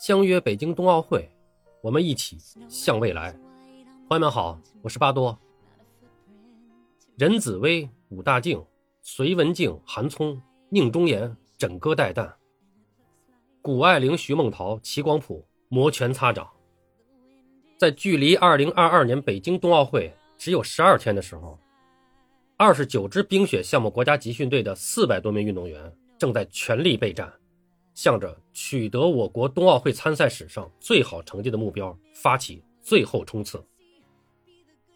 相约北京冬奥会，我们一起向未来。朋友们好，我是巴多。任子威、武大靖、隋文静、韩聪、宁忠言枕戈待旦，谷爱凌、徐梦桃、齐光普摩拳擦掌。在距离2022年北京冬奥会只有十二天的时候，二十九支冰雪项目国家集训队的四百多名运动员正在全力备战。向着取得我国冬奥会参赛史上最好成绩的目标发起最后冲刺。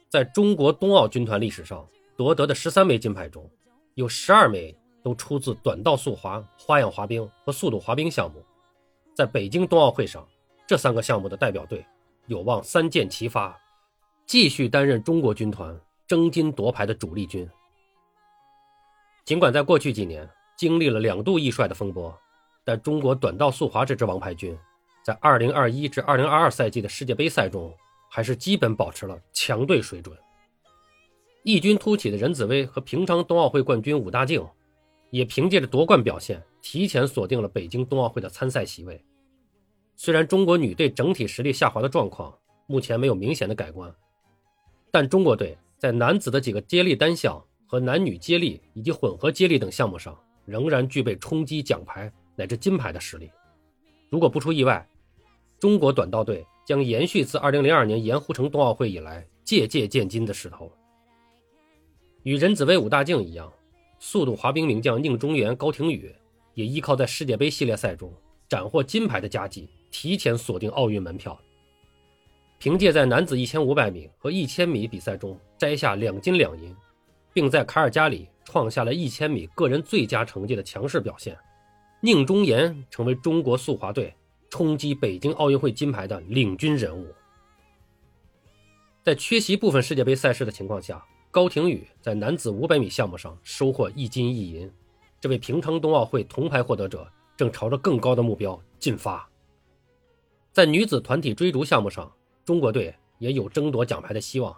在中国冬奥军团历史上夺得的十三枚金牌中，有十二枚都出自短道速滑、花样滑冰和速度滑冰项目。在北京冬奥会上，这三个项目的代表队有望三箭齐发，继续担任中国军团争金夺牌的主力军。尽管在过去几年经历了两度易帅的风波。但中国短道速滑这支王牌军，在2021至2022赛季的世界杯赛中，还是基本保持了强队水准。异军突起的任子威和平昌冬奥会冠军武大靖，也凭借着夺冠表现，提前锁定了北京冬奥会的参赛席位。虽然中国女队整体实力下滑的状况目前没有明显的改观，但中国队在男子的几个接力单项和男女接力以及混合接力等项目上，仍然具备冲击奖牌。乃至金牌的实力，如果不出意外，中国短道队将延续自2002年盐湖城冬奥会以来届届见金的势头。与任子威、武大靖一样，速度滑冰名将宁中原、高亭宇也依靠在世界杯系列赛中斩获金牌的佳绩，提前锁定奥运门票。凭借在男子1500米和1000米比赛中摘下两金两银，并在卡尔加里创下了一千米个人最佳成绩的强势表现。宁忠言成为中国速滑队冲击北京奥运会金牌的领军人物。在缺席部分世界杯赛事的情况下，高亭宇在男子500米项目上收获一金一银，这位平昌冬奥会铜牌获得者正朝着更高的目标进发。在女子团体追逐项目上，中国队也有争夺奖牌的希望。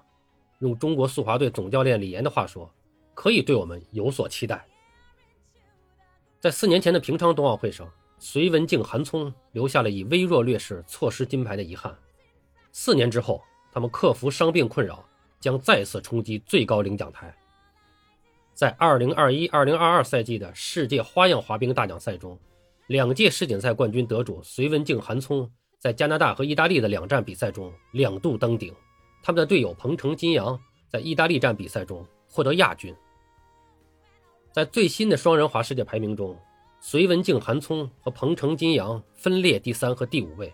用中国速滑队总教练李岩的话说，可以对我们有所期待。在四年前的平昌冬奥会上，隋文静、韩聪留下了以微弱劣势错失金牌的遗憾。四年之后，他们克服伤病困扰，将再次冲击最高领奖台。在2021-2022赛季的世界花样滑冰大奖赛中，两届世锦赛冠军得主隋文静、韩聪在加拿大和意大利的两站比赛中两度登顶，他们的队友彭程、金阳在意大利站比赛中获得亚军。在最新的双人滑世界排名中，隋文静、韩聪和彭程、金阳分列第三和第五位。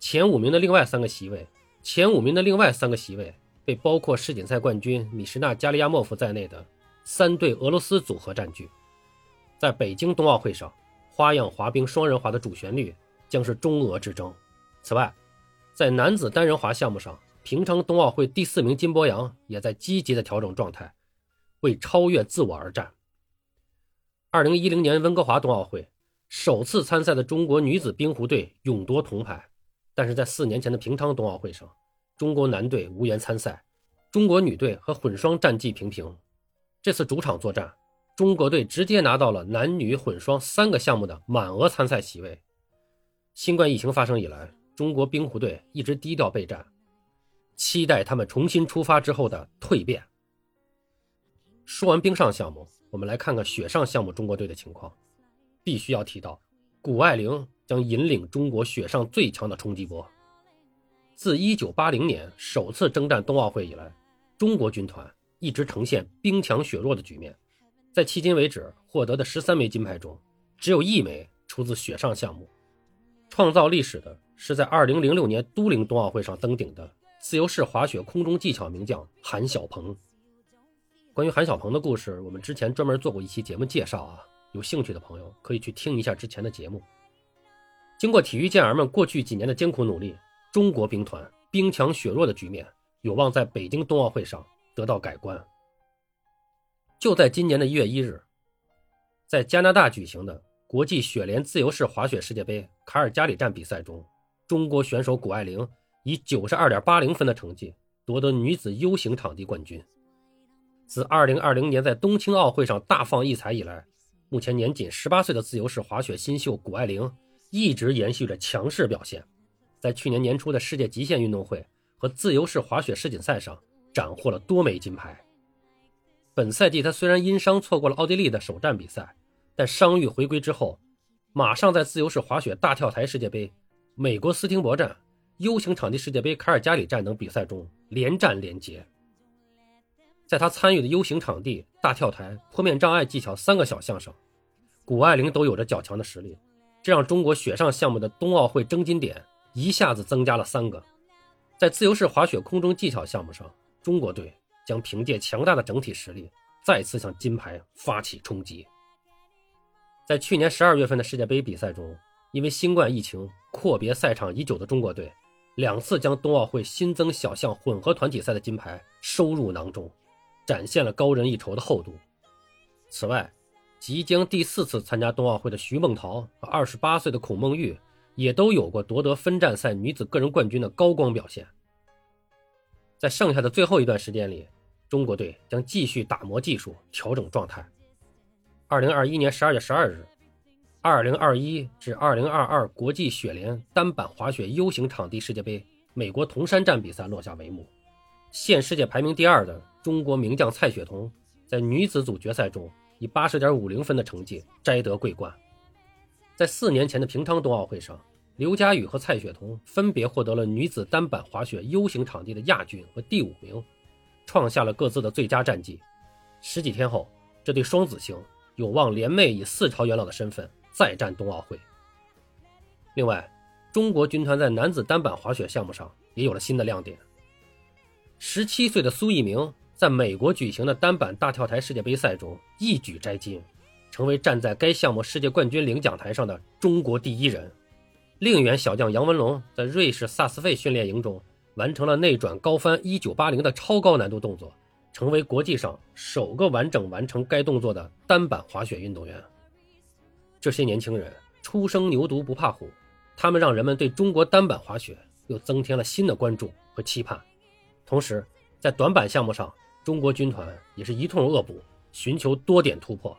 前五名的另外三个席位，前五名的另外三个席位被包括世锦赛冠军米什纳加利亚莫夫在内的三对俄罗斯组合占据。在北京冬奥会上，花样滑冰双人滑的主旋律将是中俄之争。此外，在男子单人滑项目上，平昌冬奥会第四名金博洋也在积极的调整状态，为超越自我而战。二零一零年温哥华冬奥会首次参赛的中国女子冰壶队勇夺铜牌，但是在四年前的平昌冬奥会上，中国男队无缘参赛，中国女队和混双战绩平平。这次主场作战，中国队直接拿到了男女混双三个项目的满额参赛席位。新冠疫情发生以来，中国冰壶队一直低调备战，期待他们重新出发之后的蜕变。说完冰上项目。我们来看看雪上项目中国队的情况，必须要提到，谷爱凌将引领中国雪上最强的冲击波。自1980年首次征战冬奥会以来，中国军团一直呈现兵强雪弱的局面，在迄今为止获得的十三枚金牌中，只有一枚出自雪上项目。创造历史的是在2006年都灵冬奥会上登顶的自由式滑雪空中技巧名将韩晓鹏。关于韩小鹏的故事，我们之前专门做过一期节目介绍啊，有兴趣的朋友可以去听一下之前的节目。经过体育健儿们过去几年的艰苦努力，中国兵团兵强血弱的局面有望在北京冬奥会上得到改观。就在今年的一月一日，在加拿大举行的国际雪联自由式滑雪世界杯卡尔加里站比赛中，中国选手谷爱凌以九十二点八零分的成绩夺得女子 U 型场地冠军。自2020年在冬青奥会上大放异彩以来，目前年仅18岁的自由式滑雪新秀谷爱凌一直延续着强势表现，在去年年初的世界极限运动会和自由式滑雪世锦赛上斩获了多枚金牌。本赛季他虽然因伤错过了奥地利的首站比赛，但伤愈回归之后，马上在自由式滑雪大跳台世界杯、美国斯汀伯站、U 型场地世界杯卡尔加里站等比赛中连战连捷。在他参与的 U 型场地、大跳台、坡面障碍技巧三个小项上，谷爱凌都有着较强的实力，这让中国雪上项目的冬奥会争金点一下子增加了三个。在自由式滑雪空中技巧项目上，中国队。将凭借强大的整体实力，再次向金牌发起冲击。在去年十二月份的世界杯比赛中，因为新冠疫情阔别赛场已久的中国队，两次将冬奥会新增小项混合团体赛的金牌收入囊中，展现了高人一筹的厚度。此外，即将第四次参加冬奥会的徐梦桃和二十八岁的孔孟玉，也都有过夺得分站赛女子个人冠军的高光表现。在剩下的最后一段时间里，中国队将继续打磨技术，调整状态。二零二一年十二月十二日，二零二一至二零二二国际雪联单板滑雪 U 型场地世界杯美国铜山站比赛落下帷幕。现世界排名第二的中国名将蔡雪桐，在女子组决赛中以八十点五零分的成绩摘得桂冠。在四年前的平昌冬奥会上。刘佳宇和蔡雪桐分别获得了女子单板滑雪 U 型场地的亚军和第五名，创下了各自的最佳战绩。十几天后，这对双子星有望联袂以四朝元老的身份再战冬奥会。另外，中国军团在男子单板滑雪项目上也有了新的亮点。十七岁的苏翊鸣在美国举行的单板大跳台世界杯赛中一举摘金，成为站在该项目世界冠军领奖台上的中国第一人。另一员小将杨文龙在瑞士萨斯费训练营中完成了内转高翻一九八零的超高难度动作，成为国际上首个完整完成该动作的单板滑雪运动员。这些年轻人初生牛犊不怕虎，他们让人们对中国单板滑雪又增添了新的关注和期盼。同时，在短板项目上，中国军团也是一通恶补，寻求多点突破。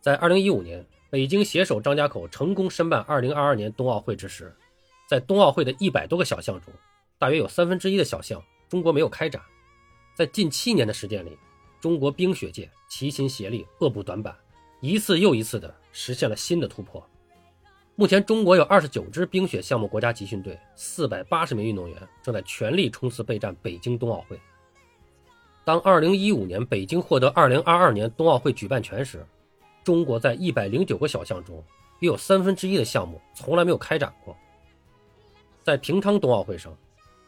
在二零一五年。北京携手张家口成功申办2022年冬奥会之时，在冬奥会的一百多个小项中，大约有三分之一的小项中国没有开展。在近七年的时间里，中国冰雪界齐心协力恶补短板，一次又一次地实现了新的突破。目前，中国有二十九支冰雪项目国家集训队，四百八十名运动员正在全力冲刺备战北京冬奥会。当2015年北京获得2022年冬奥会举办权时，中国在一百零九个小项中，约有三分之一的项目从来没有开展过。在平昌冬奥会上，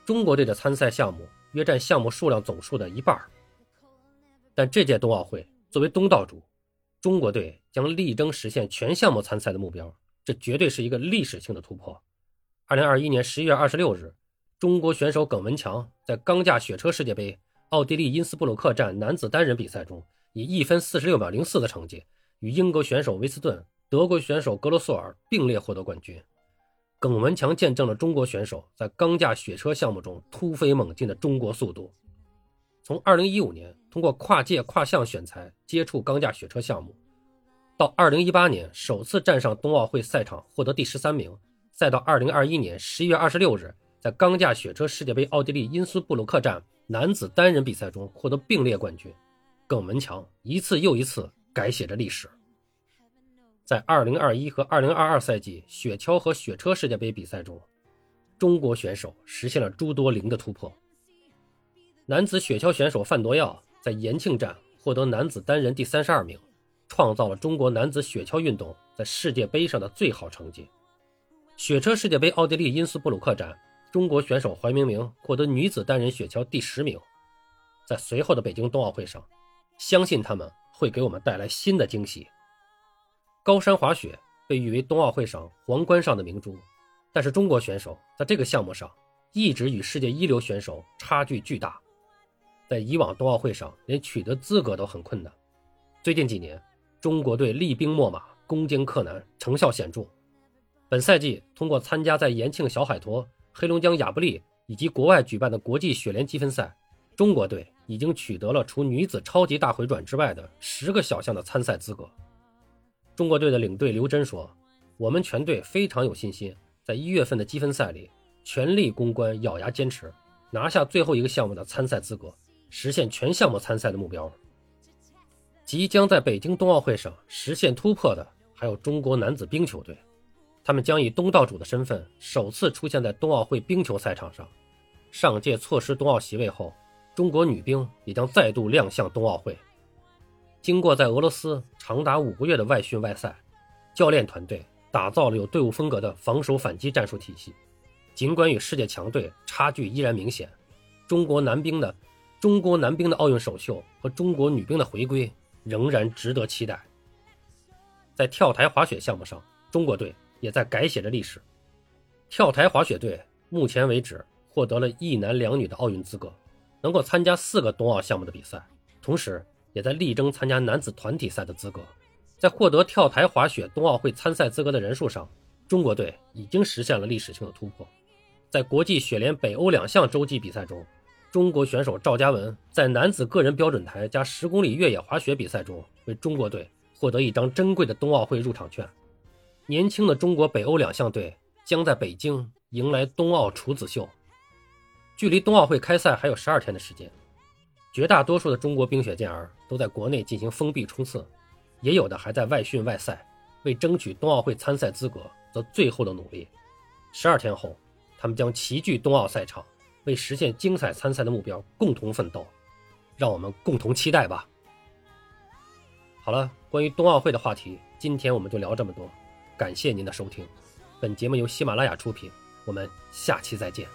中国队的参赛项目约占项目数量总数的一半。但这届冬奥会作为东道主，中国队将力争实现全项目参赛的目标，这绝对是一个历史性的突破。二零二一年十一月二十六日，中国选手耿文强在钢架雪车世界杯奥地利因斯布鲁克站男子单人比赛中，以一分四十六秒零四的成绩。与英国选手维斯顿、德国选手格罗索尔并列获得冠军。耿文强见证了中国选手在钢架雪车项目中突飞猛进的中国速度。从2015年通过跨界跨项选材接触钢架雪车项目，到2018年首次站上冬奥会赛场获得第十三名，再到2021年11月26日在钢架雪车世界杯奥地利因斯布鲁克站男子单人比赛中获得并列冠军，耿文强一次又一次。改写着历史。在2021和2022赛季雪橇和雪车世界杯比赛中，中国选手实现了诸多零的突破。男子雪橇选手范铎耀在延庆站获得男子单人第三十二名，创造了中国男子雪橇运动在世界杯上的最好成绩。雪车世界杯奥地利因斯布鲁克站，中国选手怀明明获得女子单人雪橇第十名。在随后的北京冬奥会上，相信他们。会给我们带来新的惊喜。高山滑雪被誉为冬奥会上皇冠上的明珠，但是中国选手在这个项目上一直与世界一流选手差距巨大，在以往冬奥会上连取得资格都很困难。最近几年，中国队厉兵秣马，攻坚克难，成效显著。本赛季通过参加在延庆小海坨、黑龙江亚布力以及国外举办的国际雪联积分赛，中国队。已经取得了除女子超级大回转之外的十个小项的参赛资格。中国队的领队刘真说：“我们全队非常有信心，在一月份的积分赛里全力攻关，咬牙坚持，拿下最后一个项目的参赛资格，实现全项目参赛的目标。即将在北京冬奥会上实现突破的，还有中国男子冰球队，他们将以东道主的身份首次出现在冬奥会冰球赛场上。上届错失冬奥席位后，中国女兵也将再度亮相冬奥会。经过在俄罗斯长达五个月的外训外赛，教练团队。打造了有队伍风格的防守反击战术体系，尽管与世界强队差距依然明显，中国男兵的中国男兵的奥运首秀和中国女兵的回归仍然值得期待。在跳台滑雪项目上，中国队也在改写着历史。跳台滑雪队目前为止获得了一男两女的奥运资格，能够参加四个冬奥项目的比赛，同时也在力争参加男子团体赛的资格。在获得跳台滑雪冬奥会参赛资格的人数上，中国队已经实现了历史性的突破。在国际雪联北欧两项洲际比赛中，中国选手赵嘉文在男子个人标准台加十公里越野滑雪比赛中，为中国队获得一张珍贵的冬奥会入场券。年轻的中国北欧两项队将在北京迎来冬奥处子秀。距离冬奥会开赛还有十二天的时间，绝大多数的中国冰雪健儿都在国内进行封闭冲刺。也有的还在外训外赛，为争取冬奥会参赛资格做最后的努力。十二天后，他们将齐聚冬奥赛场，为实现精彩参赛的目标共同奋斗。让我们共同期待吧。好了，关于冬奥会的话题，今天我们就聊这么多。感谢您的收听，本节目由喜马拉雅出品，我们下期再见。